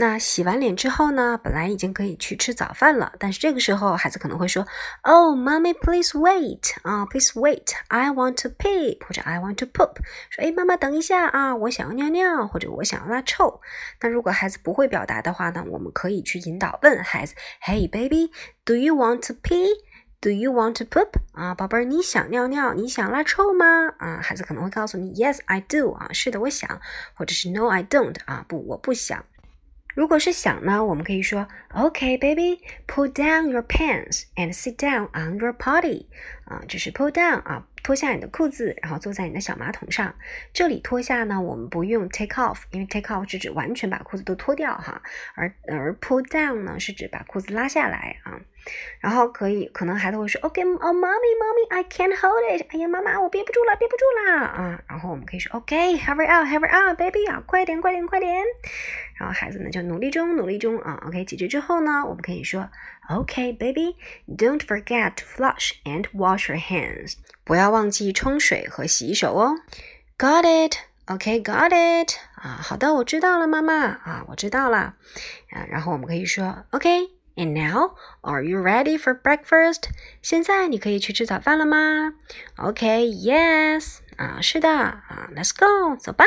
那洗完脸之后呢，本来已经可以去吃早饭了，但是这个时候孩子可能会说：“Oh, mommy, please wait 啊，please wait, I want to pee 或者 I want to poop。”说：“哎，妈妈等一下啊，我想要尿尿或者我想要拉臭。”那如果孩子不会表达的话呢，我们可以去引导问孩子：“Hey, baby, do you want to pee? Do you want to poop？” 啊，宝贝儿，你想尿尿，你想拉臭吗？啊，孩子可能会告诉你：“Yes, I do。”啊，是的，我想，或者是 “No, I don't。”啊，不，我不想。如果是想呢，我们可以说，OK, baby, pull down your pants and sit down on your potty。啊，就是 pull down 啊，脱下你的裤子，然后坐在你的小马桶上。这里脱下呢，我们不用 take off，因为 take off 是指完全把裤子都脱掉哈，而而 pull down 呢是指把裤子拉下来啊。然后可以，可能孩子会说，OK，哦，Mommy，Mommy，I can't hold it。哎呀，妈妈，我憋不住了，憋不住了啊！然后我们可以说，OK，Hurry up，Hurry up，Baby 啊，快点，快点，快点。然后孩子呢就努力中，努力中啊。OK，解决之后呢，我们可以说，OK，Baby，Don't forget to flush and wash your hands。不要忘记冲水和洗手哦。Got it？OK，Got it？啊，好的，我知道了，妈妈啊，我知道了。啊，然后我们可以说，OK。And now, are you ready for breakfast? 现在你可以去吃早饭了吗？Okay, yes. 啊，是的啊，Let's go，走吧。